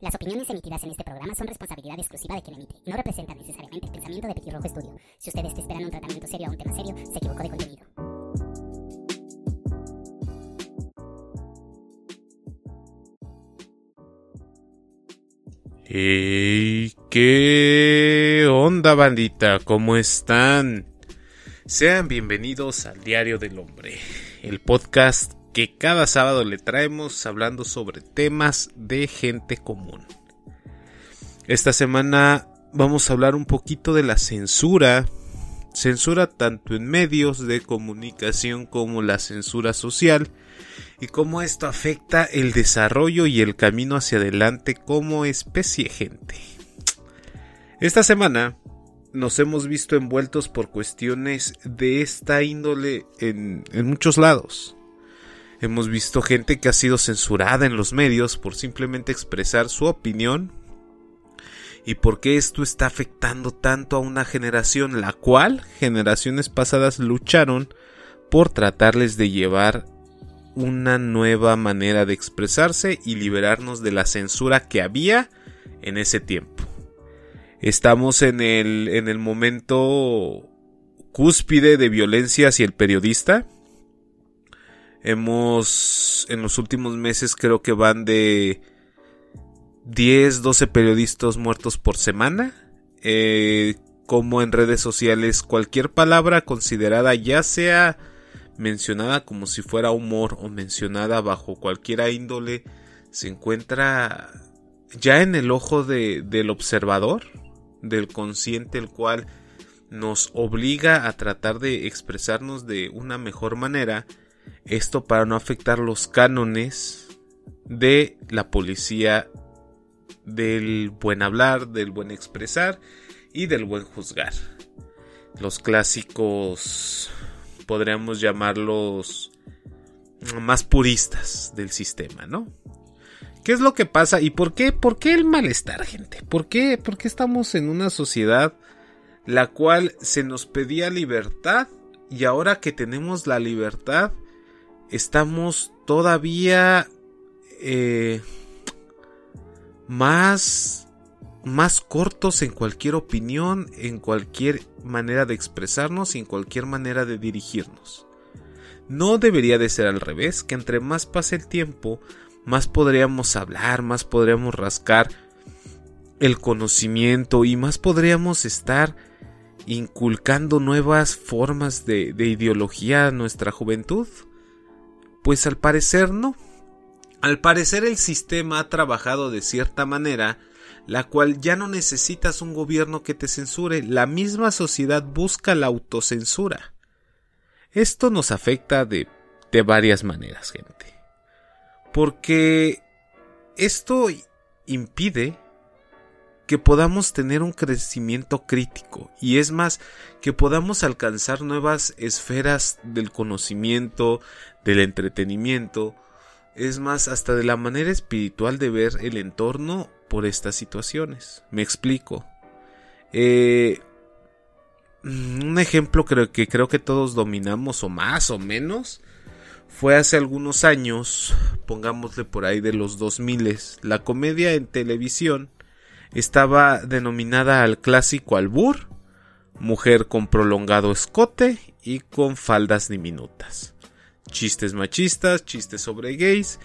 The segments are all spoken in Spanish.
Las opiniones emitidas en este programa son responsabilidad exclusiva de quien emite no representan necesariamente el pensamiento de Petirrojo Estudio. Si usted está esperando un tratamiento serio a un tema serio, se equivocó de contenido. Hey, ¿qué onda bandita? ¿Cómo están? Sean bienvenidos al Diario del Hombre, el podcast que cada sábado le traemos hablando sobre temas de gente común. Esta semana vamos a hablar un poquito de la censura, censura tanto en medios de comunicación como la censura social y cómo esto afecta el desarrollo y el camino hacia adelante como especie gente. Esta semana nos hemos visto envueltos por cuestiones de esta índole en, en muchos lados. Hemos visto gente que ha sido censurada en los medios por simplemente expresar su opinión. ¿Y por qué esto está afectando tanto a una generación, la cual generaciones pasadas lucharon por tratarles de llevar una nueva manera de expresarse y liberarnos de la censura que había en ese tiempo? Estamos en el, en el momento cúspide de violencia hacia el periodista Hemos, en los últimos meses creo que van de 10, 12 periodistas muertos por semana. Eh, como en redes sociales cualquier palabra considerada ya sea mencionada como si fuera humor o mencionada bajo cualquier índole se encuentra ya en el ojo de, del observador, del consciente, el cual nos obliga a tratar de expresarnos de una mejor manera esto para no afectar los cánones de la policía del buen hablar, del buen expresar y del buen juzgar. Los clásicos podríamos llamarlos más puristas del sistema, ¿no? ¿Qué es lo que pasa y por qué, por qué el malestar, gente? ¿Por qué, ¿Por qué estamos en una sociedad la cual se nos pedía libertad y ahora que tenemos la libertad estamos todavía eh, más más cortos en cualquier opinión, en cualquier manera de expresarnos y en cualquier manera de dirigirnos. No debería de ser al revés, que entre más pase el tiempo, más podríamos hablar, más podríamos rascar el conocimiento y más podríamos estar inculcando nuevas formas de, de ideología a nuestra juventud. Pues al parecer no. Al parecer el sistema ha trabajado de cierta manera, la cual ya no necesitas un gobierno que te censure, la misma sociedad busca la autocensura. Esto nos afecta de, de varias maneras, gente. Porque esto impide que podamos tener un crecimiento crítico y es más que podamos alcanzar nuevas esferas del conocimiento, del entretenimiento, es más hasta de la manera espiritual de ver el entorno por estas situaciones. Me explico. Eh, un ejemplo creo que creo que todos dominamos o más o menos fue hace algunos años, pongámosle por ahí de los 2000, la comedia en televisión estaba denominada al clásico albur, mujer con prolongado escote y con faldas diminutas. Chistes machistas, chistes sobre gays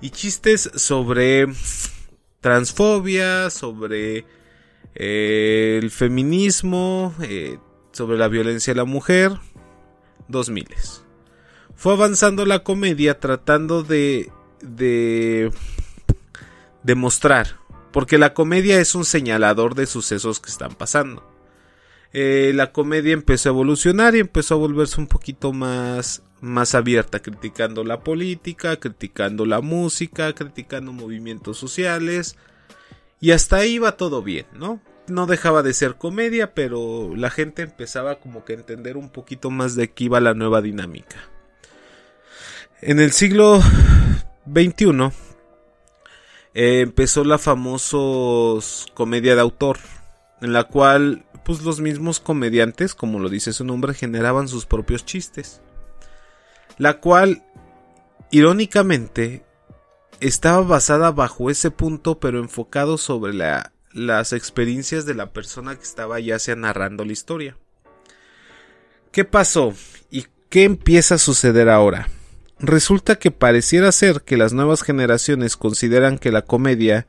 y chistes sobre transfobia, sobre eh, el feminismo, eh, sobre la violencia a la mujer. 2000. Fue avanzando la comedia tratando de de demostrar porque la comedia es un señalador de sucesos que están pasando. Eh, la comedia empezó a evolucionar y empezó a volverse un poquito más, más abierta, criticando la política, criticando la música, criticando movimientos sociales. Y hasta ahí iba todo bien, ¿no? No dejaba de ser comedia, pero la gente empezaba como que a entender un poquito más de qué iba la nueva dinámica. En el siglo XXI eh, empezó la famosa comedia de autor, en la cual pues los mismos comediantes, como lo dice su nombre, generaban sus propios chistes. La cual, irónicamente, estaba basada bajo ese punto, pero enfocado sobre la, las experiencias de la persona que estaba ya sea narrando la historia. ¿Qué pasó? ¿Y qué empieza a suceder ahora? Resulta que pareciera ser que las nuevas generaciones consideran que la comedia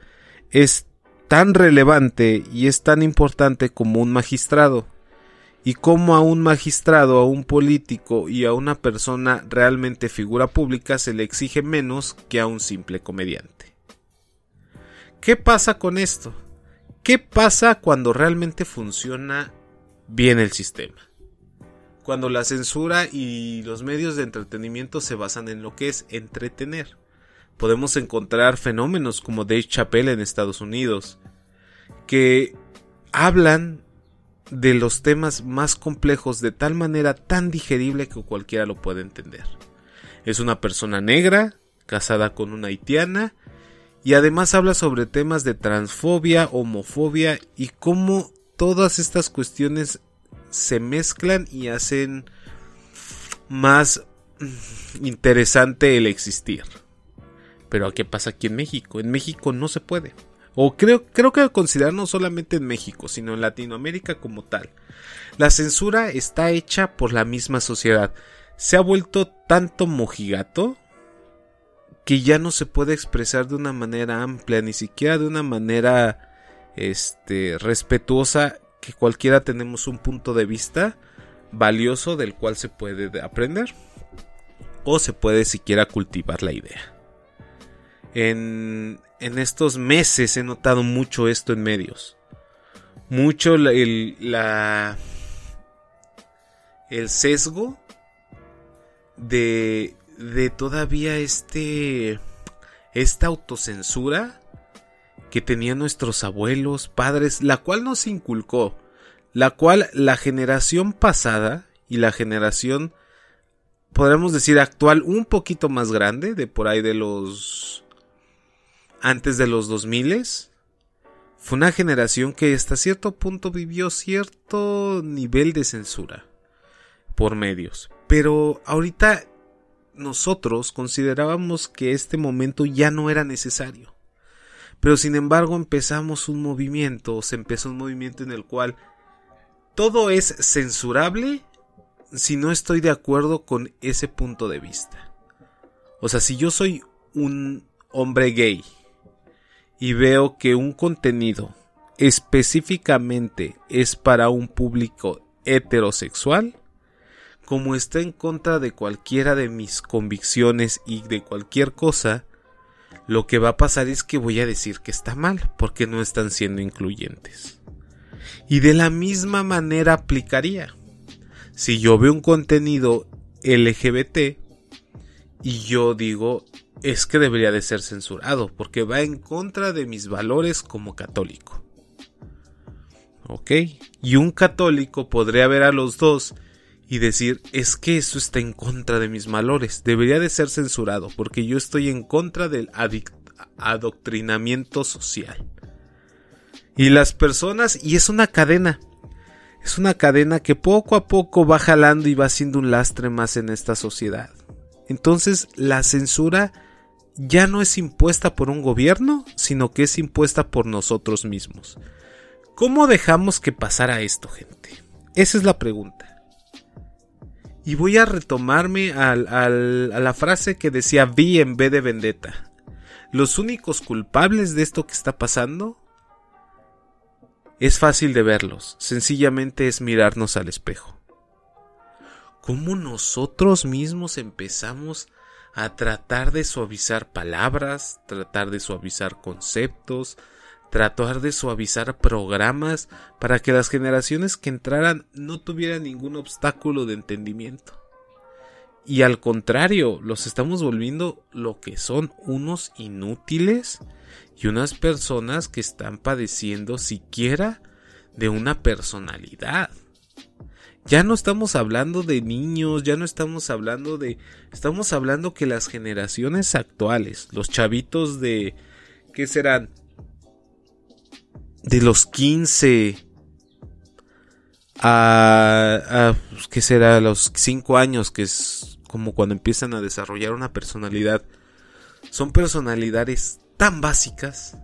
es tan relevante y es tan importante como un magistrado y como a un magistrado, a un político y a una persona realmente figura pública se le exige menos que a un simple comediante. ¿Qué pasa con esto? ¿Qué pasa cuando realmente funciona bien el sistema? Cuando la censura y los medios de entretenimiento se basan en lo que es entretener. Podemos encontrar fenómenos como Dave Chappelle en Estados Unidos, que hablan de los temas más complejos de tal manera tan digerible que cualquiera lo puede entender. Es una persona negra, casada con una haitiana, y además habla sobre temas de transfobia, homofobia y cómo todas estas cuestiones se mezclan y hacen más interesante el existir. Pero ¿qué pasa aquí en México? En México no se puede o creo, creo que considerar no solamente en México, sino en Latinoamérica como tal. La censura está hecha por la misma sociedad. Se ha vuelto tanto mojigato que ya no se puede expresar de una manera amplia, ni siquiera de una manera este respetuosa que cualquiera tenemos un punto de vista valioso del cual se puede aprender o se puede siquiera cultivar la idea. En, en estos meses he notado mucho esto en medios. Mucho el, la, el sesgo de, de todavía este, esta autocensura que tenían nuestros abuelos, padres, la cual nos inculcó, la cual la generación pasada y la generación, podríamos decir actual, un poquito más grande, de por ahí de los antes de los 2000 fue una generación que hasta cierto punto vivió cierto nivel de censura por medios. Pero ahorita nosotros considerábamos que este momento ya no era necesario. Pero sin embargo empezamos un movimiento, se empezó un movimiento en el cual todo es censurable si no estoy de acuerdo con ese punto de vista. O sea, si yo soy un hombre gay y veo que un contenido específicamente es para un público heterosexual, como está en contra de cualquiera de mis convicciones y de cualquier cosa, lo que va a pasar es que voy a decir que está mal porque no están siendo incluyentes. Y de la misma manera aplicaría. Si yo veo un contenido LGBT y yo digo es que debería de ser censurado porque va en contra de mis valores como católico. ¿Ok? Y un católico podría ver a los dos y decir, es que eso está en contra de mis valores, debería de ser censurado porque yo estoy en contra del adoctrinamiento social. Y las personas, y es una cadena, es una cadena que poco a poco va jalando y va siendo un lastre más en esta sociedad. Entonces la censura ya no es impuesta por un gobierno, sino que es impuesta por nosotros mismos. ¿Cómo dejamos que pasara esto, gente? Esa es la pregunta. Y voy a retomarme a la frase que decía vi en vez de vendetta. Los únicos culpables de esto que está pasando es fácil de verlos, sencillamente es mirarnos al espejo. ¿Cómo nosotros mismos empezamos a tratar de suavizar palabras, tratar de suavizar conceptos, tratar de suavizar programas para que las generaciones que entraran no tuvieran ningún obstáculo de entendimiento. Y al contrario, los estamos volviendo lo que son unos inútiles y unas personas que están padeciendo siquiera de una personalidad. Ya no estamos hablando de niños, ya no estamos hablando de... Estamos hablando que las generaciones actuales, los chavitos de... ¿Qué serán? De los 15 a... a ¿Qué será? Los 5 años, que es como cuando empiezan a desarrollar una personalidad. Son personalidades tan básicas,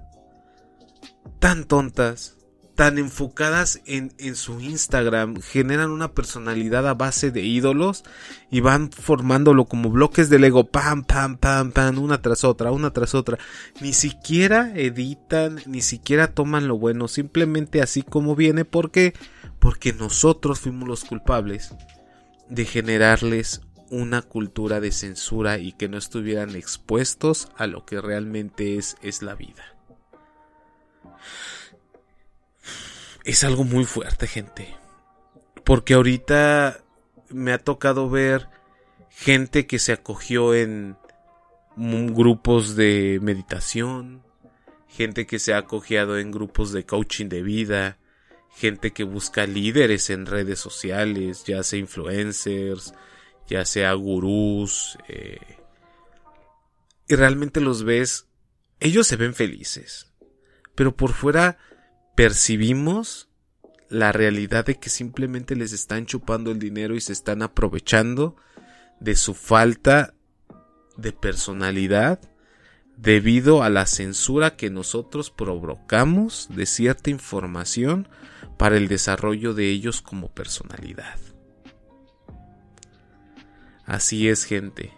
tan tontas, tan enfocadas en, en, su Instagram, generan una personalidad a base de ídolos y van formándolo como bloques de Lego, pam, pam, pam, pam, una tras otra, una tras otra. Ni siquiera editan, ni siquiera toman lo bueno, simplemente así como viene, porque porque nosotros fuimos los culpables de generarles una cultura de censura y que no estuvieran expuestos a lo que realmente es, es la vida. Es algo muy fuerte, gente. Porque ahorita me ha tocado ver gente que se acogió en grupos de meditación, gente que se ha acogido en grupos de coaching de vida, gente que busca líderes en redes sociales, ya sea influencers, ya sea gurús, eh, y realmente los ves, ellos se ven felices, pero por fuera percibimos la realidad de que simplemente les están chupando el dinero y se están aprovechando de su falta de personalidad debido a la censura que nosotros provocamos de cierta información para el desarrollo de ellos como personalidad. Así es, gente.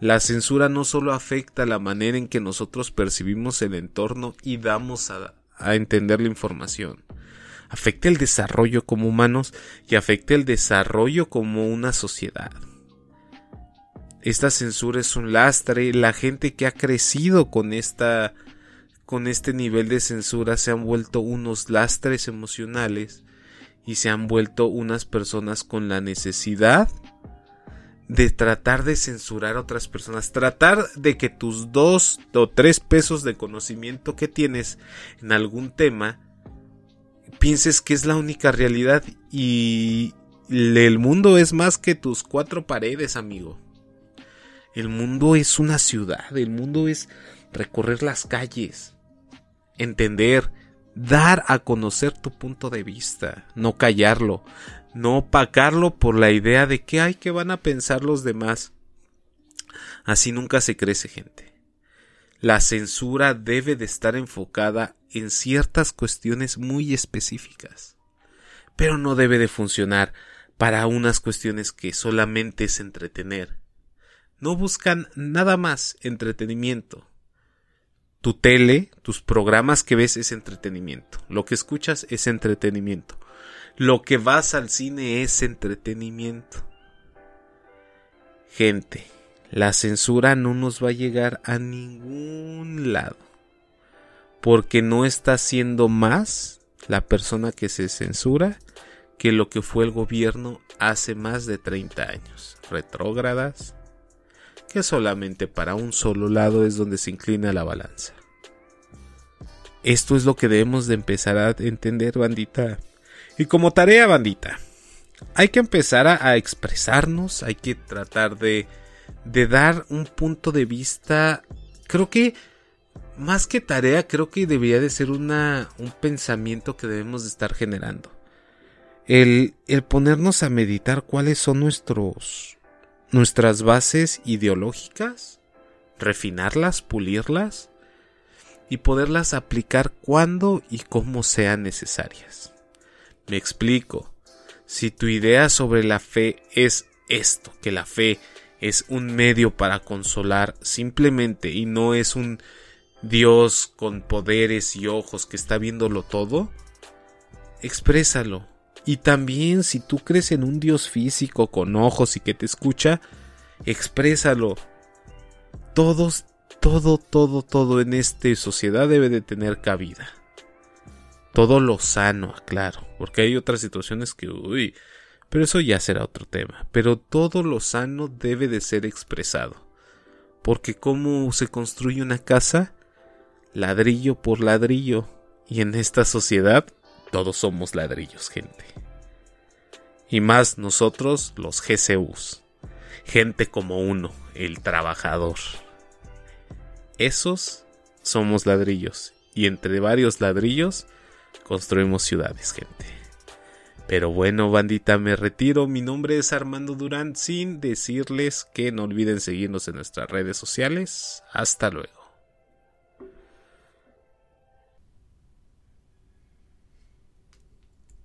La censura no solo afecta la manera en que nosotros percibimos el entorno y damos a, entender la información, afecta el desarrollo como humanos y afecta el desarrollo como una sociedad. Esta censura es un lastre, la gente que ha crecido con esta con este nivel de censura se han vuelto unos lastres emocionales y se han vuelto unas personas con la necesidad de tratar de censurar a otras personas, tratar de que tus dos o tres pesos de conocimiento que tienes en algún tema pienses que es la única realidad y el mundo es más que tus cuatro paredes, amigo. El mundo es una ciudad, el mundo es recorrer las calles, entender, dar a conocer tu punto de vista, no callarlo, no opacarlo por la idea de que hay que van a pensar los demás. Así nunca se crece gente. La censura debe de estar enfocada en ciertas cuestiones muy específicas, pero no debe de funcionar para unas cuestiones que solamente es entretener. No buscan nada más entretenimiento, tu tele, tus programas que ves es entretenimiento. Lo que escuchas es entretenimiento. Lo que vas al cine es entretenimiento. Gente, la censura no nos va a llegar a ningún lado. Porque no está siendo más la persona que se censura que lo que fue el gobierno hace más de 30 años. Retrógradas, que solamente para un solo lado es donde se inclina la balanza. Esto es lo que debemos de empezar a entender, bandita. Y como tarea, bandita, hay que empezar a, expresarnos, hay que tratar de, de dar un punto de vista, creo que más que tarea, creo que debería de ser una, un pensamiento que debemos de estar generando. El, el ponernos a meditar cuáles son nuestros, nuestras bases ideológicas, refinarlas, pulirlas y poderlas aplicar cuando y como sean necesarias. Me explico. Si tu idea sobre la fe es esto, que la fe es un medio para consolar simplemente y no es un Dios con poderes y ojos que está viéndolo todo, exprésalo. Y también si tú crees en un Dios físico con ojos y que te escucha, exprésalo. Todos todo, todo, todo en esta sociedad debe de tener cabida. Todo lo sano, claro, porque hay otras situaciones que, uy, pero eso ya será otro tema. Pero todo lo sano debe de ser expresado. Porque cómo se construye una casa, ladrillo por ladrillo. Y en esta sociedad, todos somos ladrillos, gente. Y más nosotros, los GCUs. Gente como uno, el trabajador. Esos somos ladrillos y entre varios ladrillos construimos ciudades, gente. Pero bueno, bandita, me retiro. Mi nombre es Armando Durán, sin decirles que no olviden seguirnos en nuestras redes sociales. Hasta luego.